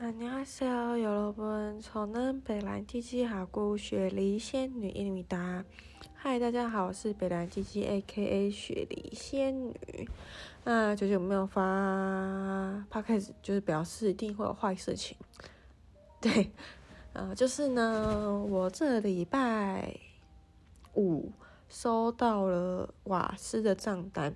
안녕하세요，여러분，저는北兰鸡鸡哈姑雪梨仙女伊米达。嗨，大家好，我是北兰鸡鸡 A.K.A 雪梨仙女。那久久没有发 Podcast，就是表示一定会有坏事情。对，呃，就是呢，我这礼拜五收到了瓦斯的账单。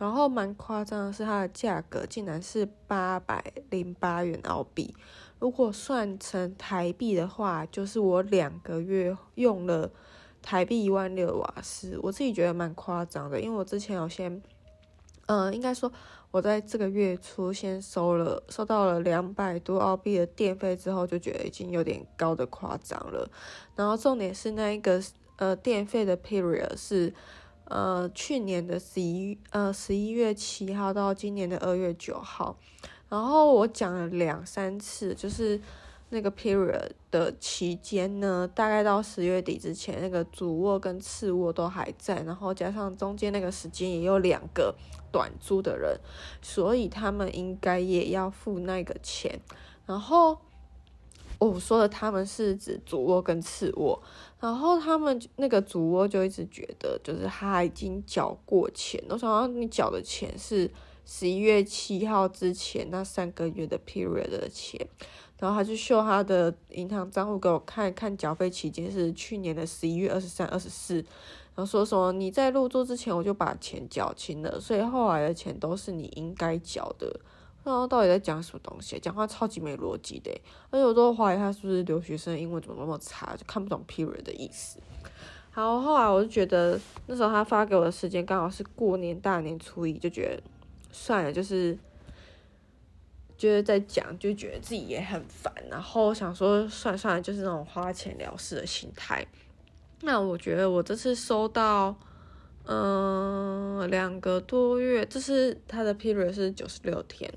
然后蛮夸张的是，它的价格竟然是八百零八元澳币。如果算成台币的话，就是我两个月用了台币一万六瓦斯。我自己觉得蛮夸张的，因为我之前有先，嗯、呃，应该说我在这个月初先收了收到了两百多澳币的电费之后，就觉得已经有点高的夸张了。然后重点是那一个呃电费的 period 是。呃，去年的十一呃十一月七号到今年的二月九号，然后我讲了两三次，就是那个 period 的期间呢，大概到十月底之前，那个主卧跟次卧都还在，然后加上中间那个时间也有两个短租的人，所以他们应该也要付那个钱，然后。我说的他们是指主卧跟次卧，然后他们那个主卧就一直觉得，就是他已经缴过钱。我想要你缴的钱是十一月七号之前那三个月的 period 的钱，然后他就秀他的银行账户给我看，看缴费期间是去年的十一月二十三、二十四，然后说什么你在入住之前我就把钱缴清了，所以后来的钱都是你应该缴的。然后到底在讲什么东西？讲话超级没逻辑的，而且我都怀疑他是不是留学生，英文怎么那么差，就看不懂 period 的意思。好，后来我就觉得那时候他发给我的时间刚好是过年大年初一，就觉得算了，就是觉得在讲，就觉得自己也很烦，然后想说算算了，就是那种花钱了事的心态。那我觉得我这次收到。嗯，两个多月，这是他的 period 是九十六天，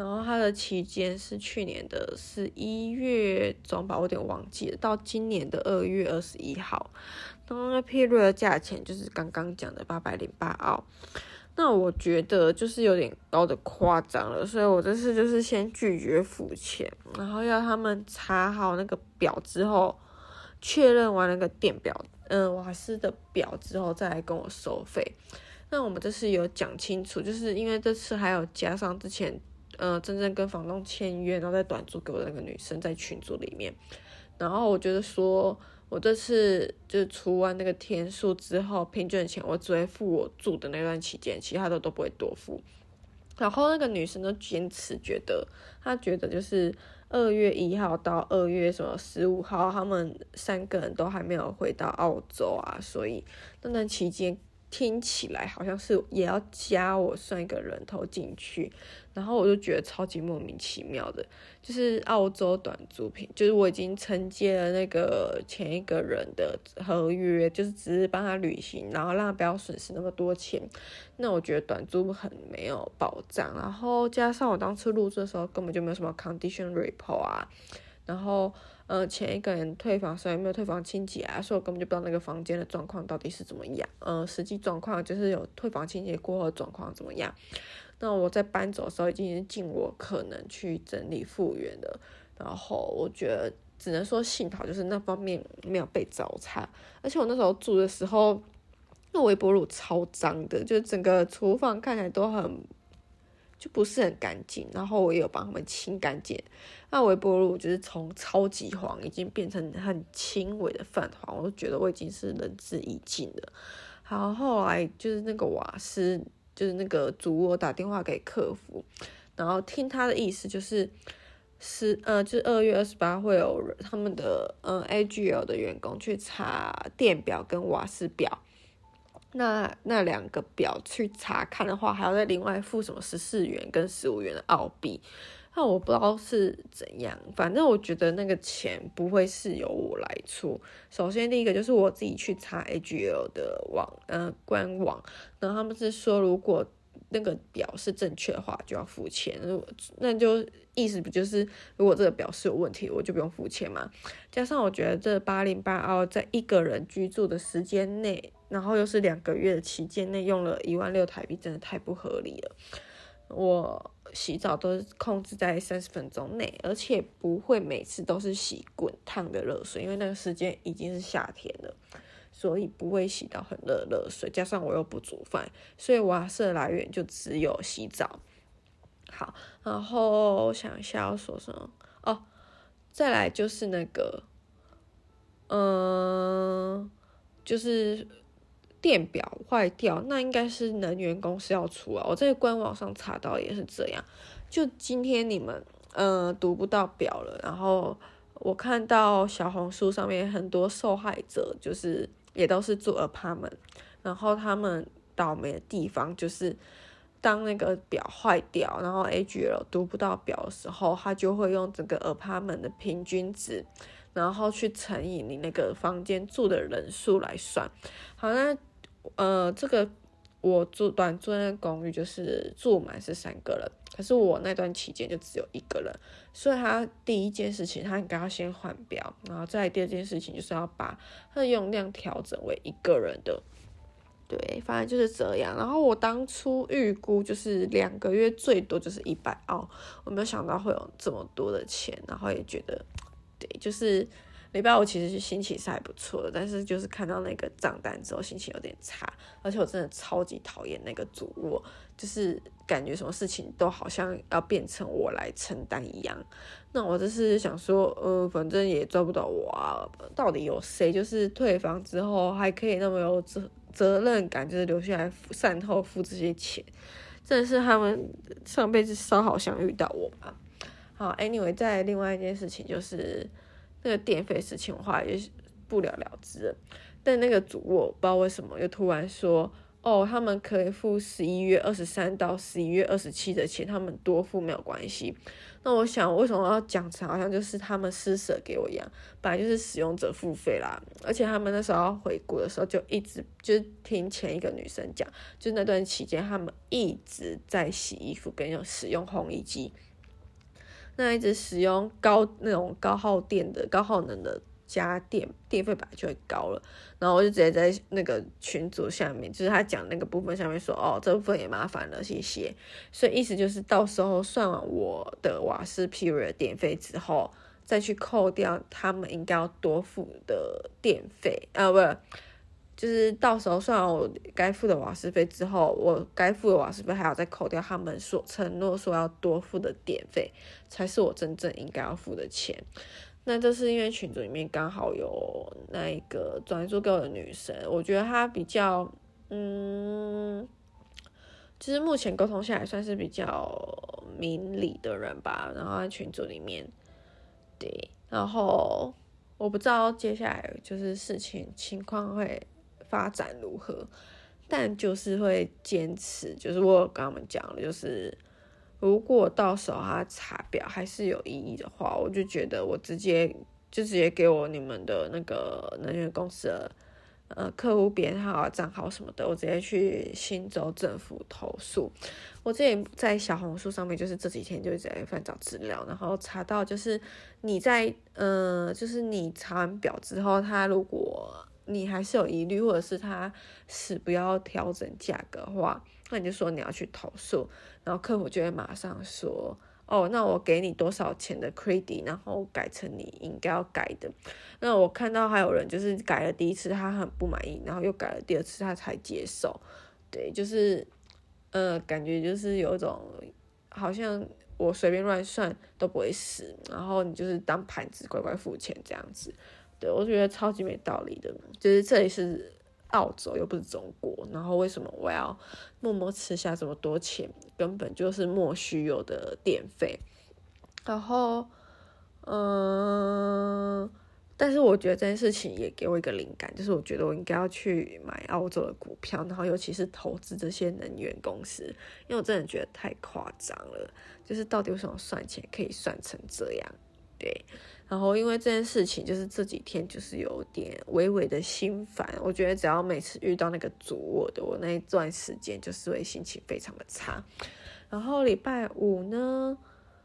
然后他的期间是去年的十一月中吧，我有点忘记了，到今年的二月二十一号，然后那 period 的价钱就是刚刚讲的八百零八澳，那我觉得就是有点高的夸张了，所以我这次就是先拒绝付钱，然后要他们查好那个表之后，确认完那个电表。嗯，瓦斯的表之后再来跟我收费。那我们这次有讲清楚，就是因为这次还有加上之前，呃，真正跟房东签约，然后再短租给我那个女生在群组里面。然后我觉得说，我这次就除完那个天数之后，平均的钱我只会付我住的那段期间，其他的都不会多付。然后那个女生都坚持觉得，她觉得就是。二月一号到二月什么十五号，他们三个人都还没有回到澳洲啊，所以那段期间。听起来好像是也要加我算一个人头进去，然后我就觉得超级莫名其妙的，就是澳洲短租品，就是我已经承接了那个前一个人的合约，就是只是帮他旅行，然后让他不要损失那么多钱。那我觉得短租很没有保障，然后加上我当初入住的时候根本就没有什么 condition report 啊，然后。呃，前一个人退房时候有没有退房清洁啊？所以我根本就不知道那个房间的状况到底是怎么样。呃，实际状况就是有退房清洁过后状况怎么样。那我在搬走的时候已经尽我可能去整理复原了。然后我觉得只能说幸好就是那方面没有被糟蹋。而且我那时候住的时候，那微波炉超脏的，就整个厨房看起来都很。就不是很干净，然后我也有帮他们清干净。那微波炉就是从超级黄已经变成很轻微的泛黄，我都觉得我已经是仁至义尽了。好，后来就是那个瓦斯，就是那个主卧打电话给客服，然后听他的意思就是是呃，就是二月二十八会有他们的呃 AGL 的员工去查电表跟瓦斯表。那那两个表去查看的话，还要再另外付什么十四元跟十五元的澳币？那我不知道是怎样，反正我觉得那个钱不会是由我来出。首先第一个就是我自己去查 AGL 的网，呃，官网，然后他们是说如果那个表是正确的话，就要付钱。那就意思不就是如果这个表是有问题，我就不用付钱吗？加上我觉得这八零八澳在一个人居住的时间内。然后又是两个月的期间内用了一万六台币，真的太不合理了。我洗澡都控制在三十分钟内，而且不会每次都是洗滚烫的热水，因为那个时间已经是夏天了，所以不会洗到很热热水。加上我又不煮饭，所以瓦斯的来源就只有洗澡。好，然后我想一下要说什么哦，再来就是那个，嗯，就是。电表坏掉，那应该是能源公司要出啊。我在官网上查到也是这样。就今天你们呃读不到表了，然后我看到小红书上面很多受害者，就是也都是住 apartment，然后他们倒霉的地方就是当那个表坏掉，然后 AGL 读不到表的时候，他就会用整个 apartment 的平均值，然后去乘以你那个房间住的人数来算。好，那。呃，这个我住短租的公寓就是住满是三个人，可是我那段期间就只有一个人，所以他第一件事情他应该要先换表，然后再第二件事情就是要把他的用量调整为一个人的，对，反正就是这样。然后我当初预估就是两个月最多就是一百澳，我没有想到会有这么多的钱，然后也觉得，对，就是。礼拜五其实心情是还不错的，但是就是看到那个账单之后心情有点差，而且我真的超级讨厌那个主卧，就是感觉什么事情都好像要变成我来承担一样。那我就是想说，呃，反正也抓不到我啊，到底有谁就是退房之后还可以那么有责责任感，就是留下来善后付这些钱，真的是他们上辈子稍好相遇到我吧。好，Anyway，再另外一件事情就是。那个电费事情的话也不了了之，但那个主卧不知道为什么又突然说，哦，他们可以付十一月二十三到十一月二十七的钱，他们多付没有关系。那我想，为什么要讲成好像就是他们施舍给我一样？本来就是使用者付费啦，而且他们那时候回国的时候就一直就是听前一个女生讲，就那段期间他们一直在洗衣服跟用使用烘衣机。那一直使用高那种高耗电的高耗能的家电，电费本来就会高了。然后我就直接在那个群组下面，就是他讲那个部分下面说，哦，这部分也麻烦了，谢谢。所以意思就是到时候算完我的瓦斯 period 电费之后，再去扣掉他们应该要多付的电费啊，不是。就是到时候算完我该付的瓦斯费之后，我该付的瓦斯费还要再扣掉他们所承诺说要多付的电费，才是我真正应该要付的钱。那这是因为群组里面刚好有那一个转租给我的女生，我觉得她比较，嗯，其实目前沟通下来算是比较明理的人吧。然后在群组里面，对，然后我不知道接下来就是事情情况会。发展如何？但就是会坚持，就是我跟他们讲的，就是如果到时候他查表还是有异议的话，我就觉得我直接就直接给我你们的那个能源公司的呃客户编号、账号什么的，我直接去新州政府投诉。我之前在小红书上面，就是这几天就一直在翻找资料，然后查到就是你在呃，就是你查完表之后，他如果你还是有疑虑，或者是他死不要调整价格的话，那你就说你要去投诉，然后客服就会马上说，哦，那我给你多少钱的 credit，然后改成你应该要改的。那我看到还有人就是改了第一次，他很不满意，然后又改了第二次，他才接受。对，就是，呃，感觉就是有一种好像我随便乱算都不会死，然后你就是当盘子乖乖付钱这样子。对，我觉得超级没道理的，就是这里是澳洲又不是中国，然后为什么我要默默吃下这么多钱？根本就是莫须有的电费。然后，嗯，但是我觉得这件事情也给我一个灵感，就是我觉得我应该要去买澳洲的股票，然后尤其是投资这些能源公司，因为我真的觉得太夸张了，就是到底为什么算钱可以算成这样？对。然后因为这件事情，就是这几天就是有点微微的心烦。我觉得只要每次遇到那个主卧的，我那一段时间就是会心情非常的差。然后礼拜五呢，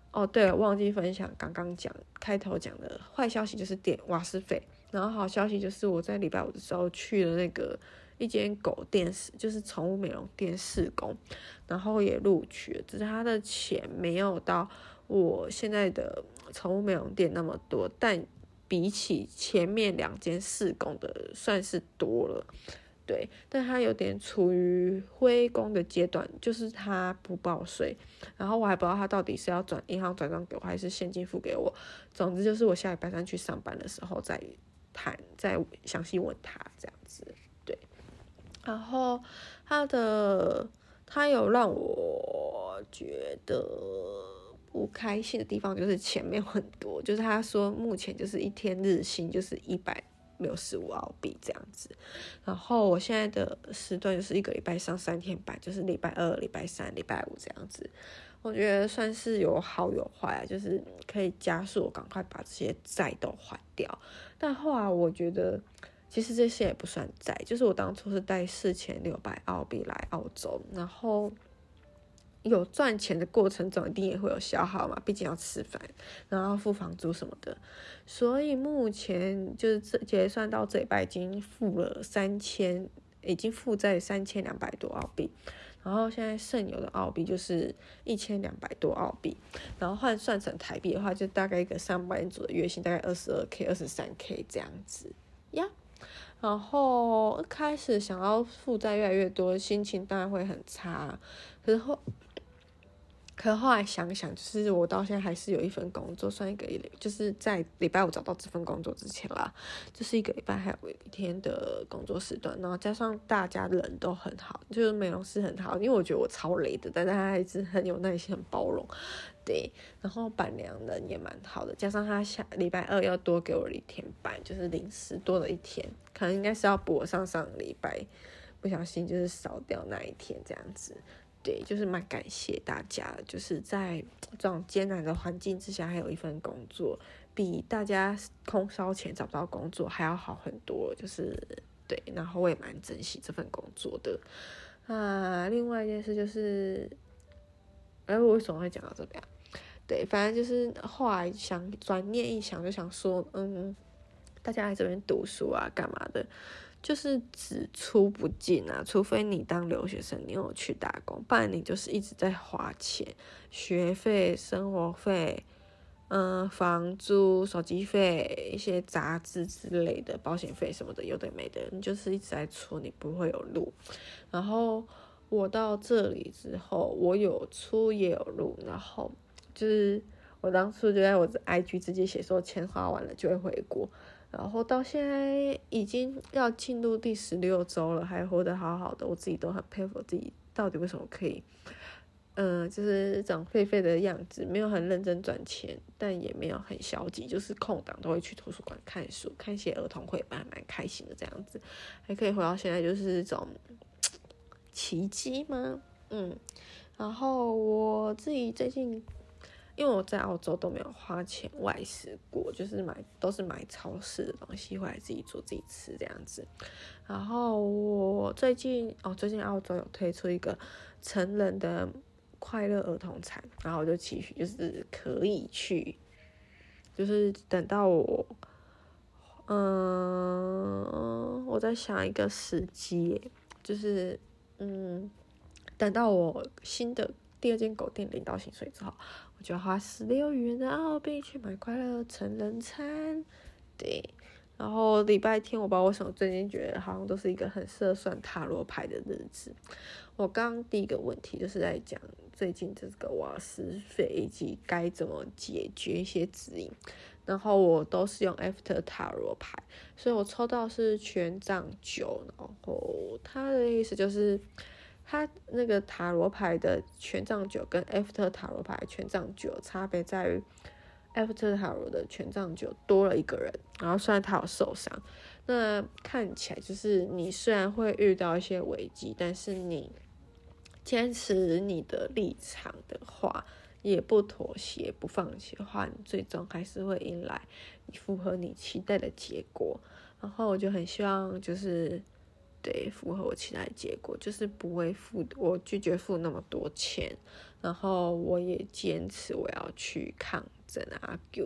哦对了，忘记分享刚刚讲开头讲的坏消息，就是电瓦斯费。然后好消息就是我在礼拜五的时候去了那个一间狗店，就是宠物美容店试工，然后也录取了，只是他的钱没有到我现在的宠物美容店那么多，但比起前面两间试工的算是多了。对，但他有点处于灰工的阶段，就是他不报税，然后我还不知道他到底是要转银行转账给我，还是现金付给我。总之就是我下礼拜三去上班的时候再谈，再详细问他这样子。对，然后他的他有让我觉得不开心的地方，就是钱没有很多，就是他说目前就是一天日薪就是一百。六十五澳币这样子，然后我现在的时段就是一个礼拜上三天班，就是礼拜二、礼拜三、礼拜五这样子。我觉得算是有好有坏啊，就是可以加速我赶快把这些债都还掉。但后来我觉得，其实这些也不算债，就是我当初是带四千六百澳币来澳洲，然后。有赚钱的过程中，一定也会有消耗嘛，毕竟要吃饭，然后付房租什么的，所以目前就是这结算到这礼拜已经付了三千，已经负债三千两百多澳币，然后现在剩有的澳币就是一千两百多澳币，然后换算成台币的话，就大概一个上班族的月薪大概二十二 k、二十三 k 这样子呀。然后开始想要负债越来越多，心情当然会很差，可是后。可后来想想，就是我到现在还是有一份工作，算一个，就是在礼拜五找到这份工作之前啦，就是一个礼拜还有一天的工作时段，然后加上大家人都很好，就是美容师很好，因为我觉得我超累的，但是他还是很有耐心、很包容，对，然后板娘人也蛮好的，加上他下礼拜二要多给我一天班，就是临时多了一天，可能应该是要补我上上礼拜不小心就是少掉那一天这样子。对，就是蛮感谢大家，就是在这种艰难的环境之下，还有一份工作，比大家空烧钱找不到工作还要好很多。就是对，然后我也蛮珍惜这份工作的。啊，另外一件事就是，哎，我为什么会讲到这边？对，反正就是后来想转念一想，就想说，嗯，大家来这边读书啊，干嘛的？就是只出不进啊，除非你当留学生，你有去打工，不然你就是一直在花钱，学费、生活费，嗯，房租、手机费、一些杂志之类的，保险费什么的，有的没的，你就是一直在出，你不会有入。然后我到这里之后，我有出也有入，然后就是我当初就在我的 IG 直接写说，钱花完了就会回国。然后到现在已经要进入第十六周了，还活得好好的，我自己都很佩服自己，到底为什么可以，嗯、就是长废废的样子，没有很认真赚钱，但也没有很消极，就是空档都会去图书馆看书，看一些儿童绘本，蛮开心的这样子，还可以活到现在，就是这种奇迹吗？嗯，然后我自己最近。因为我在澳洲都没有花钱外食过，就是买都是买超市的东西回来自己做自己吃这样子。然后我最近哦，最近澳洲有推出一个成人的快乐儿童餐，然后我就期许就是可以去，就是等到我，嗯，我在想一个时机，就是嗯，等到我新的第二间狗店领到薪水之后。就花十六元的澳币去买快乐成人餐，对。然后礼拜天，我不知道为什么最近觉得好像都是一个很适合算塔罗牌的日子。我刚刚第一个问题就是在讲最近这个瓦斯费以及该怎么解决一些指引。然后我都是用 After 塔罗牌，所以我抽到是权杖九，然后它的意思就是。它那个塔罗牌的权杖九跟 After 塔罗牌权杖九差别在于，After 塔罗的权杖九多了一个人，然后虽然他有受伤，那看起来就是你虽然会遇到一些危机，但是你坚持你的立场的话，也不妥协不放弃的话，你最终还是会迎来符合你期待的结果。然后我就很希望就是。对，符合我期待的结果，就是不会付，我拒绝付那么多钱，然后我也坚持我要去抗争啊，给，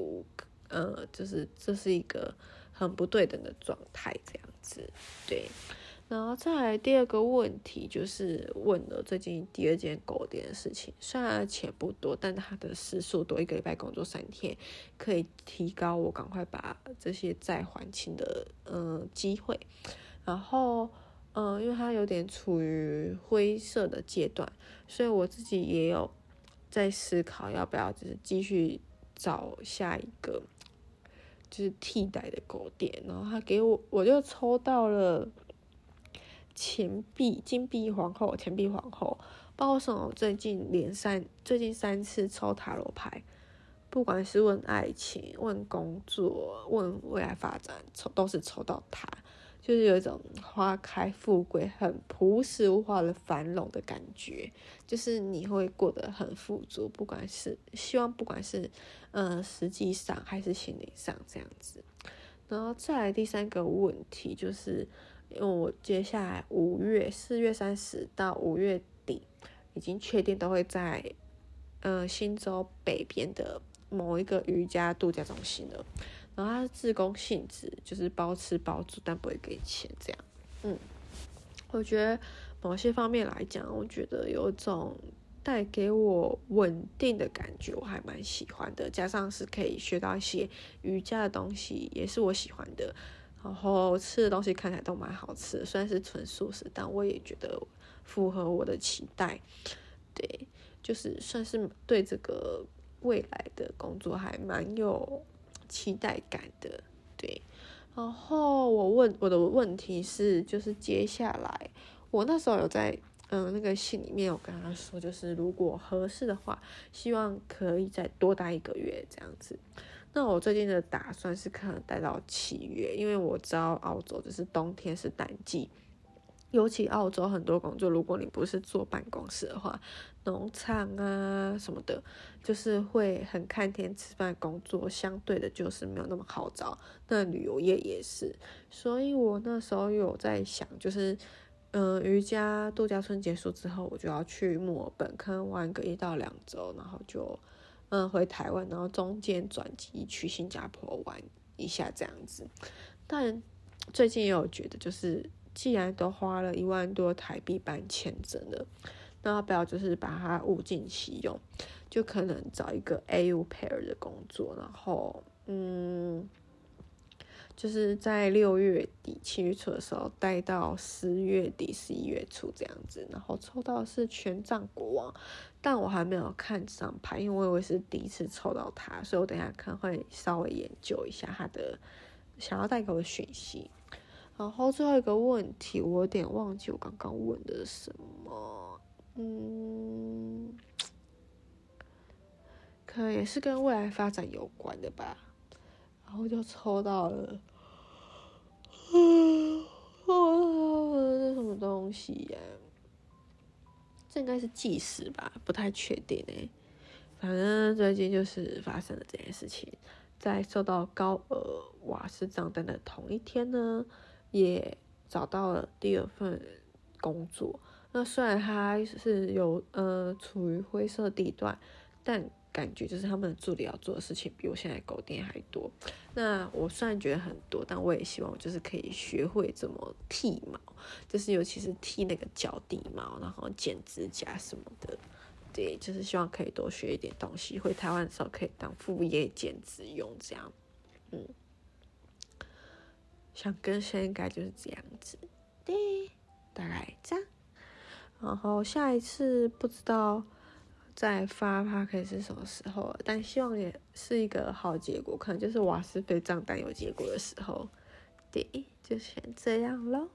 呃，就是这是一个很不对等的状态这样子，对。然后再来第二个问题就是问了最近第二间狗店的事情，虽然钱不多，但它的时数多，一个礼拜工作三天，可以提高我赶快把这些债还清的嗯机会。然后嗯，因为它有点处于灰色的阶段，所以我自己也有在思考要不要就是继续找下一个就是替代的狗店。然后他给我，我就抽到了。钱币、金币皇后、钱币皇后，包括什么？最近连三，最近三次抽塔罗牌，不管是问爱情、问工作、问未来发展，抽都是抽到它，就是有一种花开富贵、很朴实无华的繁荣的感觉，就是你会过得很富足，不管是希望，不管是嗯实际上还是心理上这样子。然后再来第三个问题就是。因为我接下来五月四月三十到五月底，已经确定都会在，呃，新州北边的某一个瑜伽度假中心了。然后它是自工性质，就是包吃包住，但不会给钱这样。嗯，我觉得某些方面来讲，我觉得有一种带给我稳定的感觉，我还蛮喜欢的。加上是可以学到一些瑜伽的东西，也是我喜欢的。然后吃的东西看起来都蛮好吃的，虽然是纯素食，但我也觉得符合我的期待。对，就是算是对这个未来的工作还蛮有期待感的。对，然后我问我的问题是，就是接下来我那时候有在嗯那个信里面有跟他说，就是如果合适的话，希望可以再多待一个月这样子。那我最近的打算是可能待到七月，因为我知道澳洲就是冬天是淡季，尤其澳洲很多工作，如果你不是坐办公室的话，农场啊什么的，就是会很看天吃饭工作，相对的就是没有那么好找。那旅游业也是，所以我那时候有在想，就是嗯、瑜伽度假村结束之后，我就要去墨尔本，可能玩个一到两周，然后就。嗯，回台湾，然后中间转机去新加坡玩一下这样子。但最近也有觉得，就是既然都花了一万多台币办签证了，那要不要就是把它物尽其用，就可能找一个 au pair 的工作，然后嗯。就是在六月底七月初的时候待到十月底十一月初这样子，然后抽到的是权杖国王，但我还没有看上牌，因为我以为是第一次抽到它，所以我等下看会稍微研究一下它的想要带给我的讯息。然后最后一个问题，我有点忘记我刚刚问的什么，嗯，可能也是跟未来发展有关的吧。然后就抽到了，这什么东西呀？这应该是计时吧，不太确定诶。反正最近就是发生了这件事情，在收到高额瓦斯账单的同一天呢，也找到了第二份工作。那虽然他是有呃处于灰色地段，但。感觉就是他们的助理要做的事情比我现在狗店还多。那我虽然觉得很多，但我也希望我就是可以学会怎么剃毛，就是尤其是剃那个脚底毛，然后剪指甲什么的。对，就是希望可以多学一点东西，回台湾的时候可以当副业兼职用这样。嗯，想更新应该就是这样子。对，大概这样。然后下一次不知道。再发他可以是什么时候？但希望也是一个好结果，可能就是瓦斯费账单有结果的时候。对，就先这样喽。